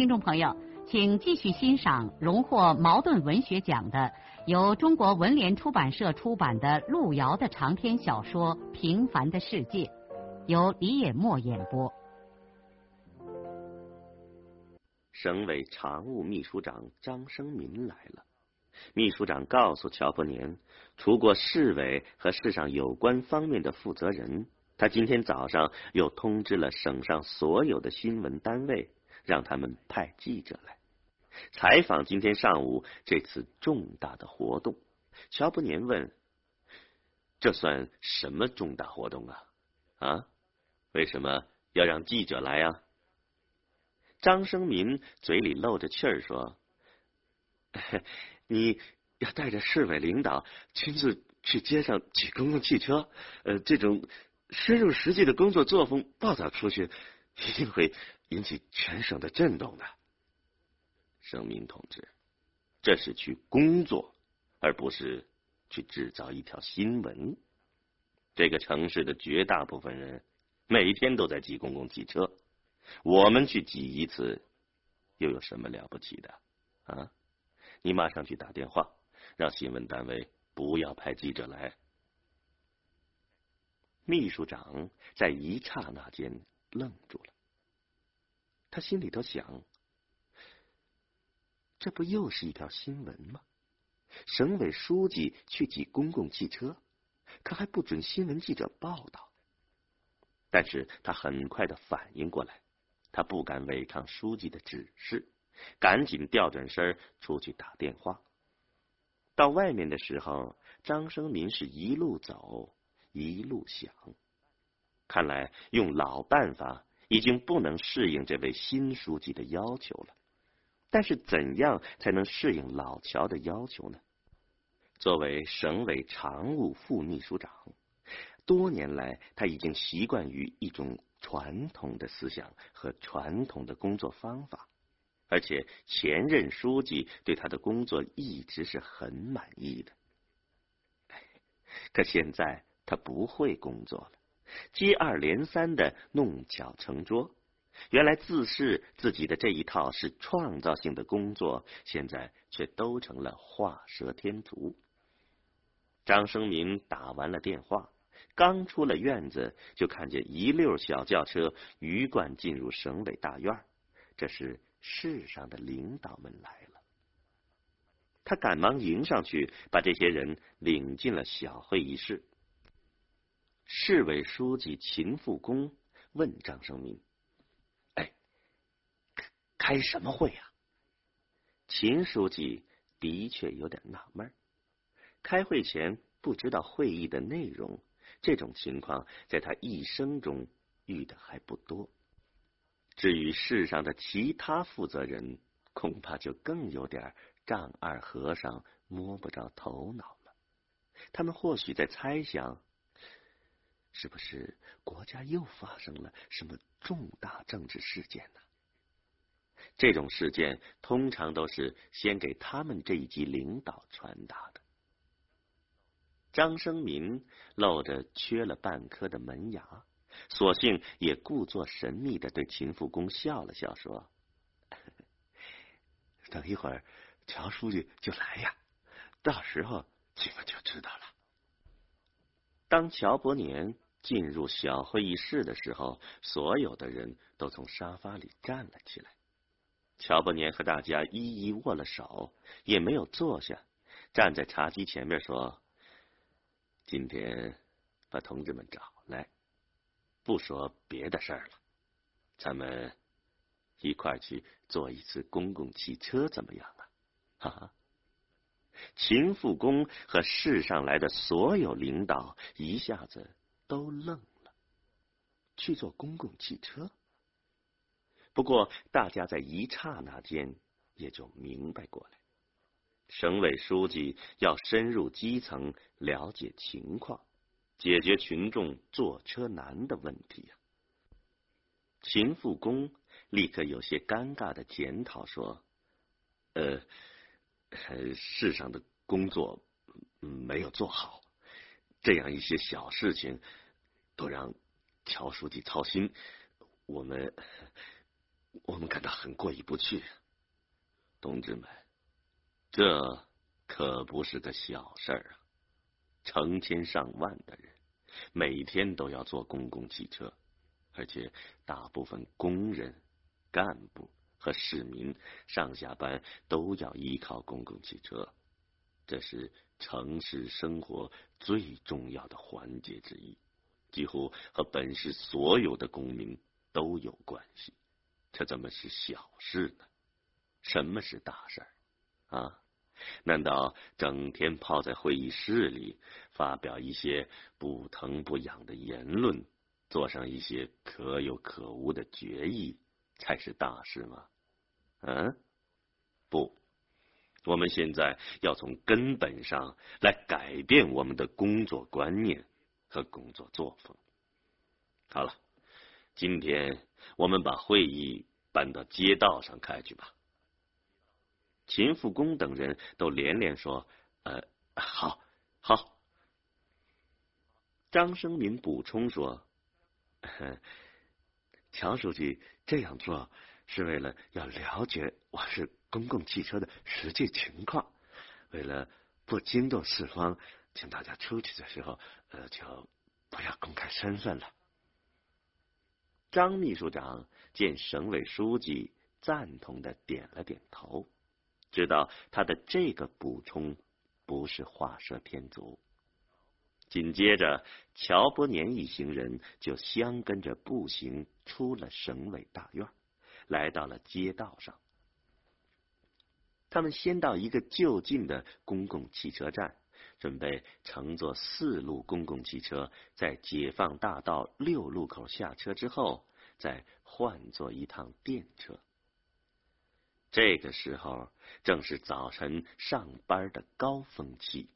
听众朋友，请继续欣赏荣获茅盾文学奖的、由中国文联出版社出版的路遥的长篇小说《平凡的世界》，由李野墨演播。省委常务秘书长张生民来了。秘书长告诉乔伯年，除过市委和市上有关方面的负责人，他今天早上又通知了省上所有的新闻单位。让他们派记者来采访今天上午这次重大的活动。乔布年问：“这算什么重大活动啊？啊？为什么要让记者来啊？”张生民嘴里漏着气儿说：“ 你要带着市委领导亲自去街上挤公共汽车，呃，这种深入实际的工作作风报道出去，一定会。”引起全省的震动的，生民同志，这是去工作，而不是去制造一条新闻。这个城市的绝大部分人每天都在挤公共汽车，我们去挤一次，又有什么了不起的啊？你马上去打电话，让新闻单位不要派记者来。秘书长在一刹那间愣住了。他心里头想：这不又是一条新闻吗？省委书记去挤公共汽车，可还不准新闻记者报道。但是他很快的反应过来，他不敢违抗书记的指示，赶紧调转身出去打电话。到外面的时候，张生民是一路走一路想，看来用老办法。已经不能适应这位新书记的要求了，但是怎样才能适应老乔的要求呢？作为省委常务副秘书长，多年来他已经习惯于一种传统的思想和传统的工作方法，而且前任书记对他的工作一直是很满意的。可现在他不会工作了。接二连三的弄巧成拙，原来自视自己的这一套是创造性的工作，现在却都成了画蛇添足。张生民打完了电话，刚出了院子，就看见一溜小轿车鱼贯进入省委大院，这是市上的领导们来了。他赶忙迎上去，把这些人领进了小会议室。市委书记秦复公问张生民：“哎，开什么会呀？”秦书记的确有点纳闷开会前不知道会议的内容，这种情况在他一生中遇的还不多。至于市上的其他负责人，恐怕就更有点丈二和尚摸不着头脑了。他们或许在猜想。是不是国家又发生了什么重大政治事件呢？这种事件通常都是先给他们这一级领导传达的。张生民露着缺了半颗的门牙，索性也故作神秘的对秦复公笑了笑，说：“等一会儿乔书记就来呀，到时候你们就知道了。”当乔伯年进入小会议室的时候，所有的人都从沙发里站了起来。乔伯年和大家一一握了手，也没有坐下，站在茶几前面说：“今天把同志们找来，不说别的事儿了，咱们一块去坐一次公共汽车，怎么样啊？”哈哈。秦复公和市上来的所有领导一下子都愣了。去坐公共汽车？不过，大家在一刹那间也就明白过来，省委书记要深入基层了解情况，解决群众坐车难的问题呀。秦复公立刻有些尴尬的检讨说：“呃，世上的工作没有做好，这样一些小事情都让乔书记操心，我们。”我们感到很过意不去，同志们，这可不是个小事儿啊！成千上万的人每天都要坐公共汽车，而且大部分工人、干部和市民上下班都要依靠公共汽车，这是城市生活最重要的环节之一，几乎和本市所有的公民都有关系。这怎么是小事呢？什么是大事儿啊？难道整天泡在会议室里，发表一些不疼不痒的言论，做上一些可有可无的决议，才是大事吗？嗯，不，我们现在要从根本上来改变我们的工作观念和工作作风。好了。今天我们把会议搬到街道上开去吧。秦复公等人都连连说：“呃，好，好。”张生民补充说：“ 乔书记这样做是为了要了解我市公共汽车的实际情况，为了不惊动四方，请大家出去的时候，呃，就不要公开身份了。”张秘书长见省委书记赞同的点了点头，知道他的这个补充不是画蛇添足。紧接着，乔伯年一行人就相跟着步行出了省委大院，来到了街道上。他们先到一个就近的公共汽车站。准备乘坐四路公共汽车，在解放大道六路口下车之后，再换坐一趟电车。这个时候正是早晨上班的高峰期，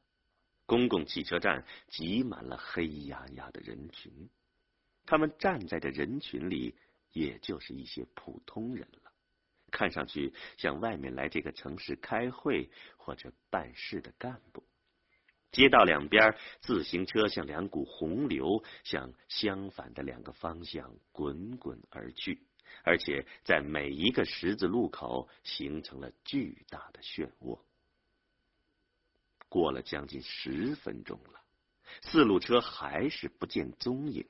公共汽车站挤满了黑压压的人群。他们站在这人群里，也就是一些普通人了，看上去像外面来这个城市开会或者办事的干部。街道两边，自行车像两股洪流，向相反的两个方向滚滚而去，而且在每一个十字路口形成了巨大的漩涡。过了将近十分钟了，四路车还是不见踪影。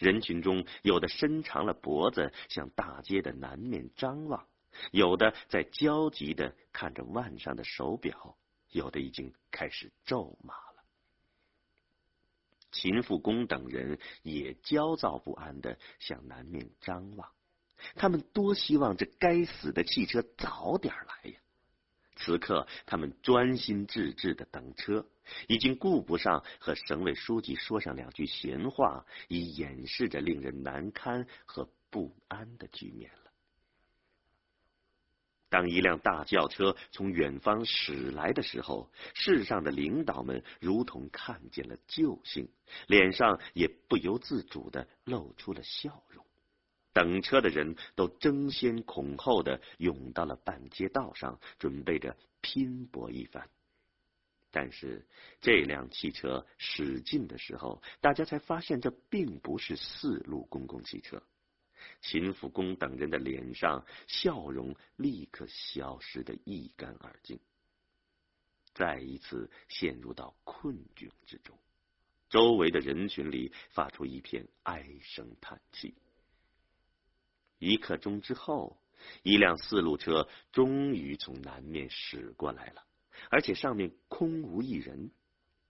人群中有的伸长了脖子向大街的南面张望，有的在焦急的看着腕上的手表。有的已经开始咒骂了。秦复公等人也焦躁不安的向南面张望，他们多希望这该死的汽车早点来呀！此刻，他们专心致志的等车，已经顾不上和省委书记说上两句闲话，以掩饰着令人难堪和不安的局面了。当一辆大轿车从远方驶来的时候，世上的领导们如同看见了救星，脸上也不由自主的露出了笑容。等车的人都争先恐后的涌到了半街道上，准备着拼搏一番。但是这辆汽车驶近的时候，大家才发现这并不是四路公共汽车。秦福公等人的脸上笑容立刻消失的一干二净，再一次陷入到困境之中。周围的人群里发出一片唉声叹气。一刻钟之后，一辆四路车终于从南面驶过来了，而且上面空无一人。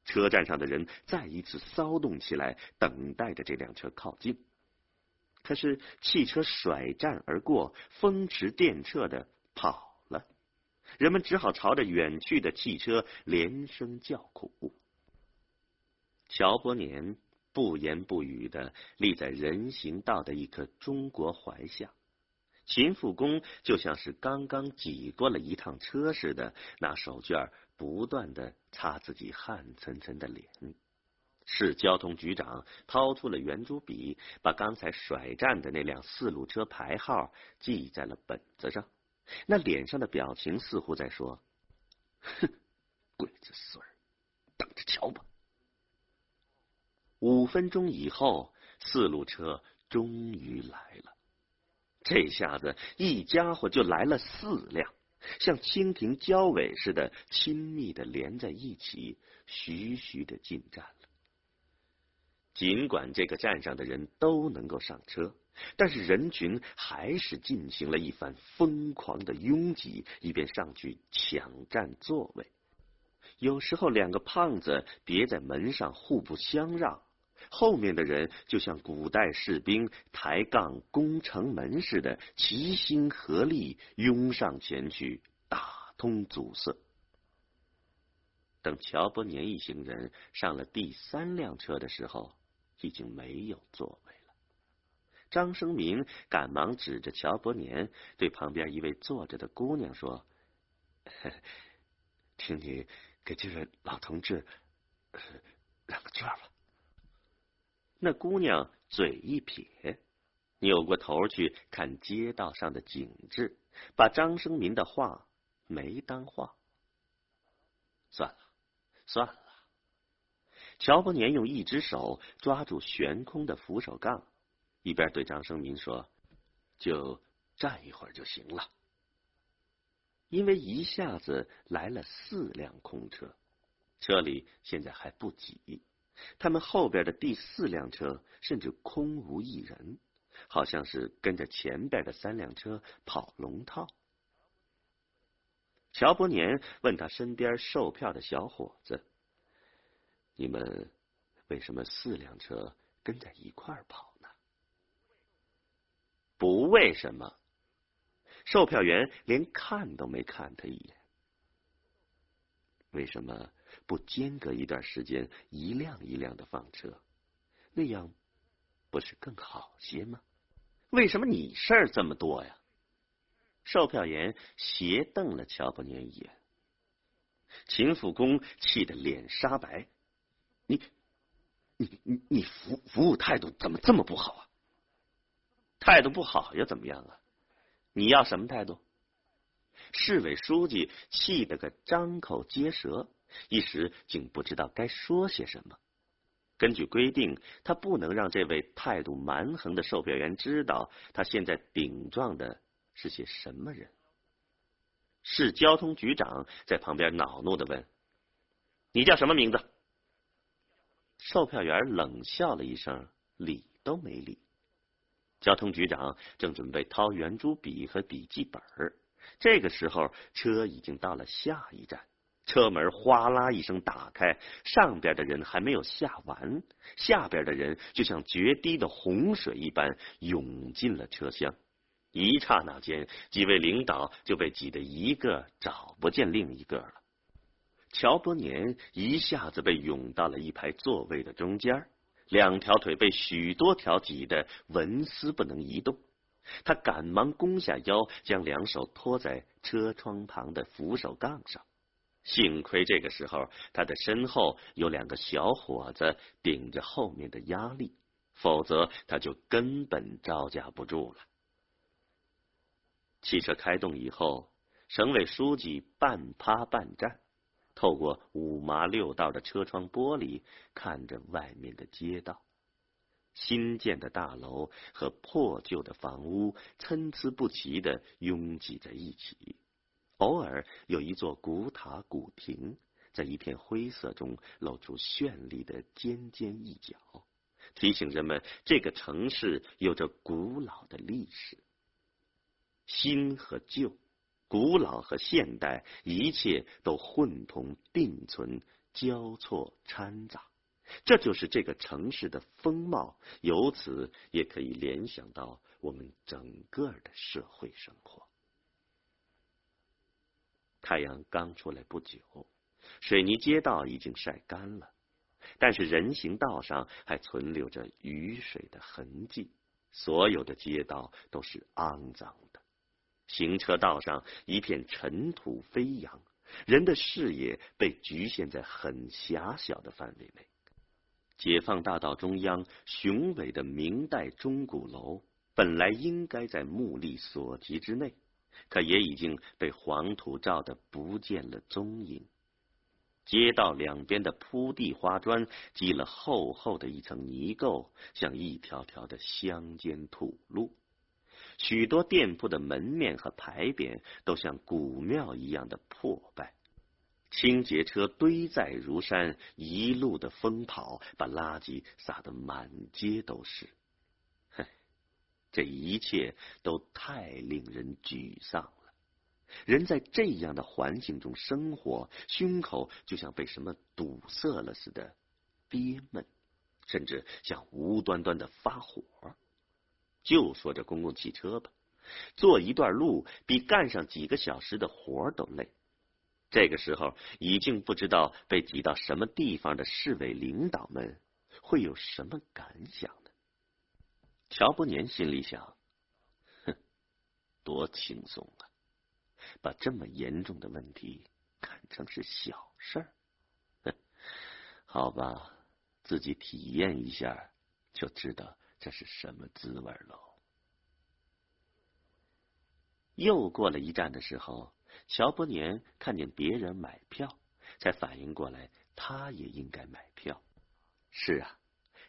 车站上的人再一次骚动起来，等待着这辆车靠近。可是汽车甩站而过，风驰电掣的跑了，人们只好朝着远去的汽车连声叫苦。乔伯年不言不语的立在人行道的一棵中国槐下，秦复公就像是刚刚挤过了一趟车似的，拿手绢不断的擦自己汗涔涔的脸。市交通局长掏出了圆珠笔，把刚才甩站的那辆四路车牌号记在了本子上，那脸上的表情似乎在说：“哼，鬼子孙儿，等着瞧吧。”五分钟以后，四路车终于来了。这下子，一家伙就来了四辆，像蜻蜓交尾似的，亲密的连在一起，徐徐的进站了。尽管这个站上的人都能够上车，但是人群还是进行了一番疯狂的拥挤，以便上去抢占座位。有时候，两个胖子别在门上互不相让，后面的人就像古代士兵抬杠攻城门似的，齐心合力拥上前去，打通阻塞。等乔伯年一行人上了第三辆车的时候。已经没有座位了。张生民赶忙指着乔伯年，对旁边一位坐着的姑娘说：“请你给这位老同志让个座吧。”那姑娘嘴一撇，扭过头去看街道上的景致，把张生民的话没当话。算了，算了。乔伯年用一只手抓住悬空的扶手杠，一边对张生民说：“就站一会儿就行了。”因为一下子来了四辆空车，车里现在还不挤。他们后边的第四辆车甚至空无一人，好像是跟着前边的三辆车跑龙套。乔伯年问他身边售票的小伙子。你们为什么四辆车跟在一块儿跑呢？不为什么，售票员连看都没看他一眼。为什么不间隔一段时间一辆一辆的放车？那样不是更好些吗？为什么你事儿这么多呀？售票员斜瞪了乔伯年一眼，秦复公气得脸煞白。你，你你你服服务态度怎么这么不好啊？态度不好又怎么样啊？你要什么态度？市委书记气得个张口结舌，一时竟不知道该说些什么。根据规定，他不能让这位态度蛮横的售票员知道他现在顶撞的是些什么人。市交通局长在旁边恼怒的问：“你叫什么名字？”售票员冷笑了一声，理都没理。交通局长正准备掏圆珠笔和笔记本这个时候车已经到了下一站，车门哗啦一声打开，上边的人还没有下完，下边的人就像决堤的洪水一般涌进了车厢。一刹那间，几位领导就被挤得一个找不见另一个了。乔伯年一下子被涌到了一排座位的中间，两条腿被许多条挤得纹丝不能移动。他赶忙弓下腰，将两手托在车窗旁的扶手杠上。幸亏这个时候他的身后有两个小伙子顶着后面的压力，否则他就根本招架不住了。汽车开动以后，省委书记半趴半站。透过五麻六道的车窗玻璃，看着外面的街道，新建的大楼和破旧的房屋参差不齐的拥挤在一起，偶尔有一座古塔古亭，在一片灰色中露出绚丽的尖尖一角，提醒人们这个城市有着古老的历史。新和旧。古老和现代，一切都混同并存，交错掺杂，这就是这个城市的风貌。由此也可以联想到我们整个的社会生活。太阳刚出来不久，水泥街道已经晒干了，但是人行道上还存留着雨水的痕迹，所有的街道都是肮脏的。行车道上一片尘土飞扬，人的视野被局限在很狭小的范围内。解放大道中央雄伟的明代钟鼓楼，本来应该在目力所及之内，可也已经被黄土罩得不见了踪影。街道两边的铺地花砖积了厚厚的一层泥垢，像一条条的乡间土路。许多店铺的门面和牌匾都像古庙一样的破败。清洁车堆载如山，一路的疯跑，把垃圾撒得满街都是。这一切都太令人沮丧了。人在这样的环境中生活，胸口就像被什么堵塞了似的，憋闷，甚至像无端端的发火。就说这公共汽车吧，坐一段路比干上几个小时的活都累。这个时候，已经不知道被挤到什么地方的市委领导们会有什么感想呢？乔伯年心里想：哼，多轻松啊！把这么严重的问题看成是小事儿，哼，好吧，自己体验一下就知道这是什么滋味喽。又过了一站的时候，乔伯年看见别人买票，才反应过来，他也应该买票。是啊，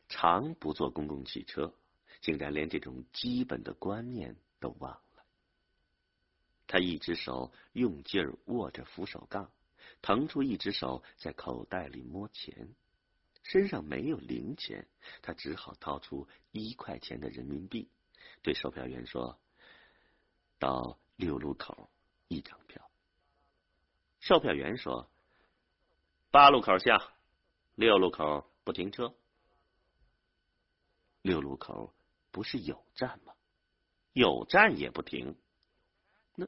常不坐公共汽车，竟然连这种基本的观念都忘了。他一只手用劲儿握着扶手杠，腾出一只手在口袋里摸钱，身上没有零钱，他只好掏出一块钱的人民币，对售票员说：“到六路口一张票。”售票员说：“八路口下，六路口不停车。”六路口不是有站吗？有站也不停。那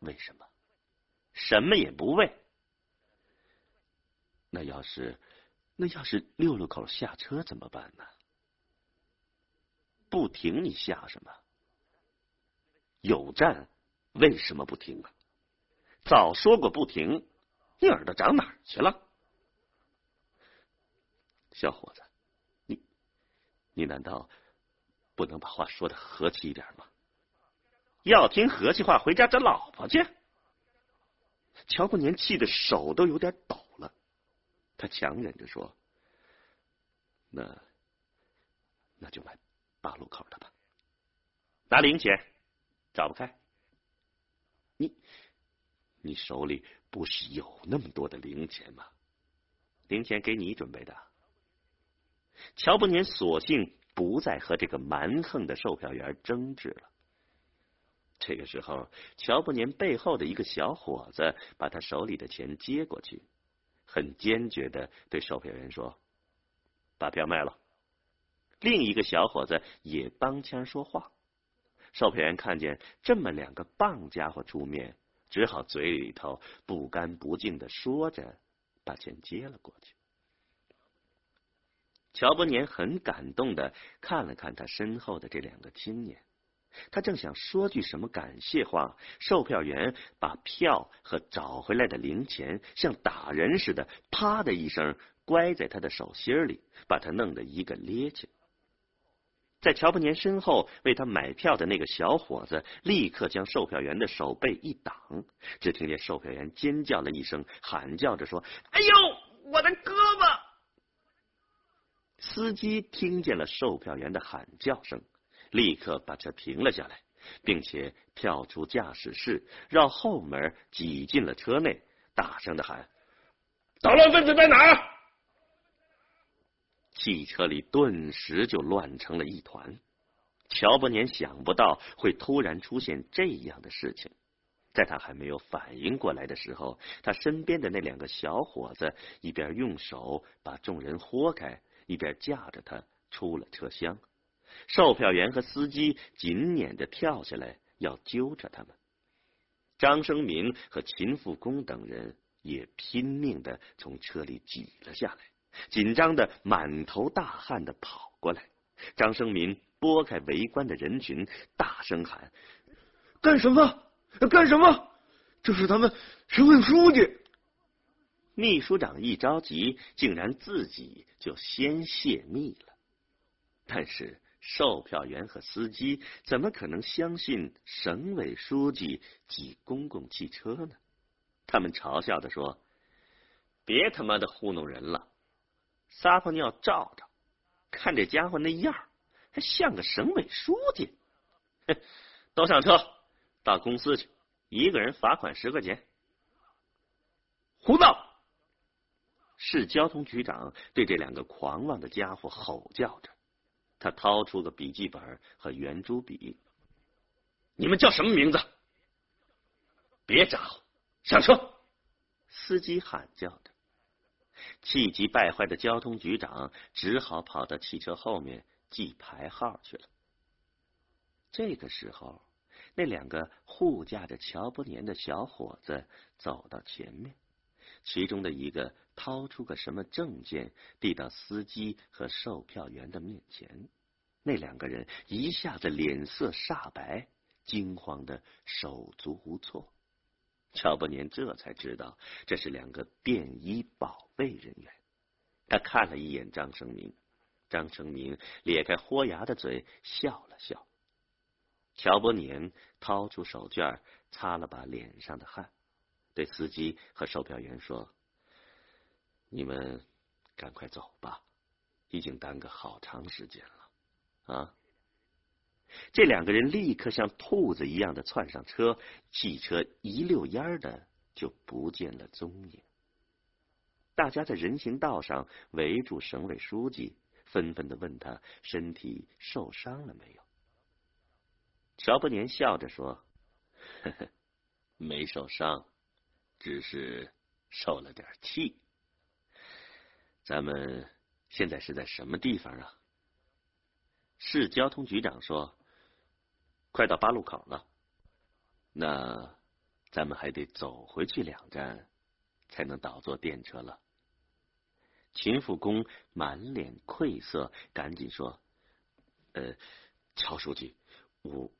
为什么？什么也不为。那要是那要是六路口下车怎么办呢？不停，你下什么？有站为什么不停啊？早说过不停，你耳朵长哪儿去了？小伙子，你难道不能把话说的和气一点吗？要听和气话，回家找老婆去。乔不年气的手都有点抖了，他强忍着说：“那那就买八路口的吧。拿零钱，找不开。你你手里不是有那么多的零钱吗？零钱给你准备的。”乔布年索性不再和这个蛮横的售票员争执了。这个时候，乔布年背后的一个小伙子把他手里的钱接过去，很坚决的对售票员说：“把票卖了。”另一个小伙子也帮腔说话。售票员看见这么两个棒家伙出面，只好嘴里头不干不净的说着，把钱接了过去。乔伯年很感动的看了看他身后的这两个青年。他正想说句什么感谢话，售票员把票和找回来的零钱像打人似的，啪的一声乖在他的手心里，把他弄得一个趔趄。在乔布年身后为他买票的那个小伙子立刻将售票员的手背一挡，只听见售票员尖叫了一声，喊叫着说：“哎呦，我的胳膊！”司机听见了售票员的喊叫声。立刻把车停了下来，并且跳出驾驶室，绕后门挤进了车内，大声的喊：“捣乱分子在哪？”汽车里顿时就乱成了一团。乔伯年想不到会突然出现这样的事情，在他还没有反应过来的时候，他身边的那两个小伙子一边用手把众人豁开，一边架着他出了车厢。售票员和司机紧撵着跳下来，要揪着他们。张生民和秦富公等人也拼命的从车里挤了下来，紧张的满头大汗的跑过来。张生民拨开围观的人群，大声喊：“干什么？干什么？这是咱们省委书记。秘书长一着急，竟然自己就先泄密了。但是售票员和司机怎么可能相信省委书记挤公共汽车呢？他们嘲笑的说：“别他妈的糊弄人了，撒泡尿照照，看这家伙那样还像个省委书记。”哼，都上车，到公司去，一个人罚款十块钱。胡闹！市交通局长对这两个狂妄的家伙吼叫着，他掏出个笔记本和圆珠笔。你们叫什么名字？别咋呼，上车！司机喊叫着，气急败坏的交通局长只好跑到汽车后面记牌号去了。这个时候，那两个护驾着乔伯年的小伙子走到前面。其中的一个掏出个什么证件，递到司机和售票员的面前。那两个人一下子脸色煞白，惊慌的手足无措。乔伯年这才知道这是两个便衣保卫人员。他看了一眼张生明，张生明咧开豁牙的嘴笑了笑。乔伯年掏出手绢擦了把脸上的汗。对司机和售票员说：“你们赶快走吧，已经耽搁好长时间了。”啊！这两个人立刻像兔子一样的窜上车，汽车一溜烟的就不见了踪影。大家在人行道上围住省委书记，纷纷的问他身体受伤了没有。乔伯年笑着说：“呵呵，没受伤。”只是受了点气。咱们现在是在什么地方啊？市交通局长说：“快到八路口了。”那咱们还得走回去两站，才能倒坐电车了。秦复公满脸愧色，赶紧说：“呃，乔书记，我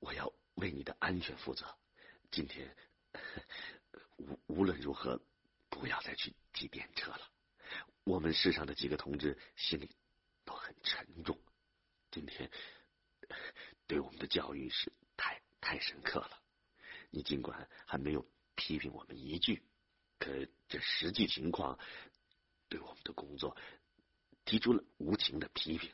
我要为你的安全负责。今天。”无论如何，不要再去挤电车了。我们市上的几个同志心里都很沉重。今天对我们的教育是太太深刻了。你尽管还没有批评我们一句，可这实际情况对我们的工作提出了无情的批评。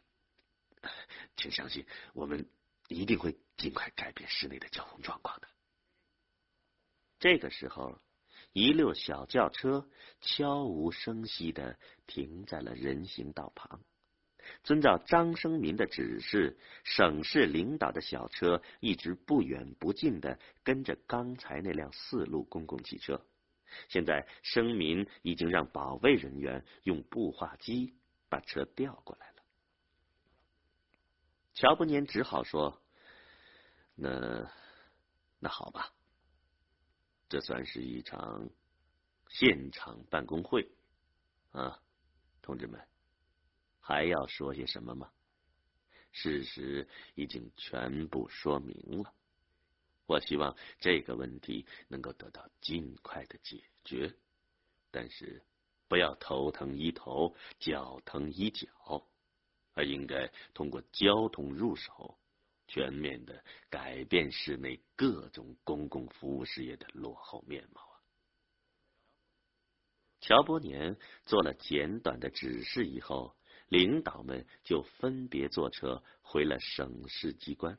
请相信，我们一定会尽快改变市内的交通状况的。这个时候。一溜小轿车悄无声息的停在了人行道旁。遵照张生民的指示，省市领导的小车一直不远不近的跟着刚才那辆四路公共汽车。现在，生民已经让保卫人员用步话机把车调过来了。乔伯年只好说：“那那好吧。”这算是一场现场办公会啊，同志们，还要说些什么吗？事实已经全部说明了。我希望这个问题能够得到尽快的解决，但是不要头疼医头，脚疼医脚，而应该通过交通入手。全面的改变市内各种公共服务事业的落后面貌啊！乔伯年做了简短的指示以后，领导们就分别坐车回了省市机关。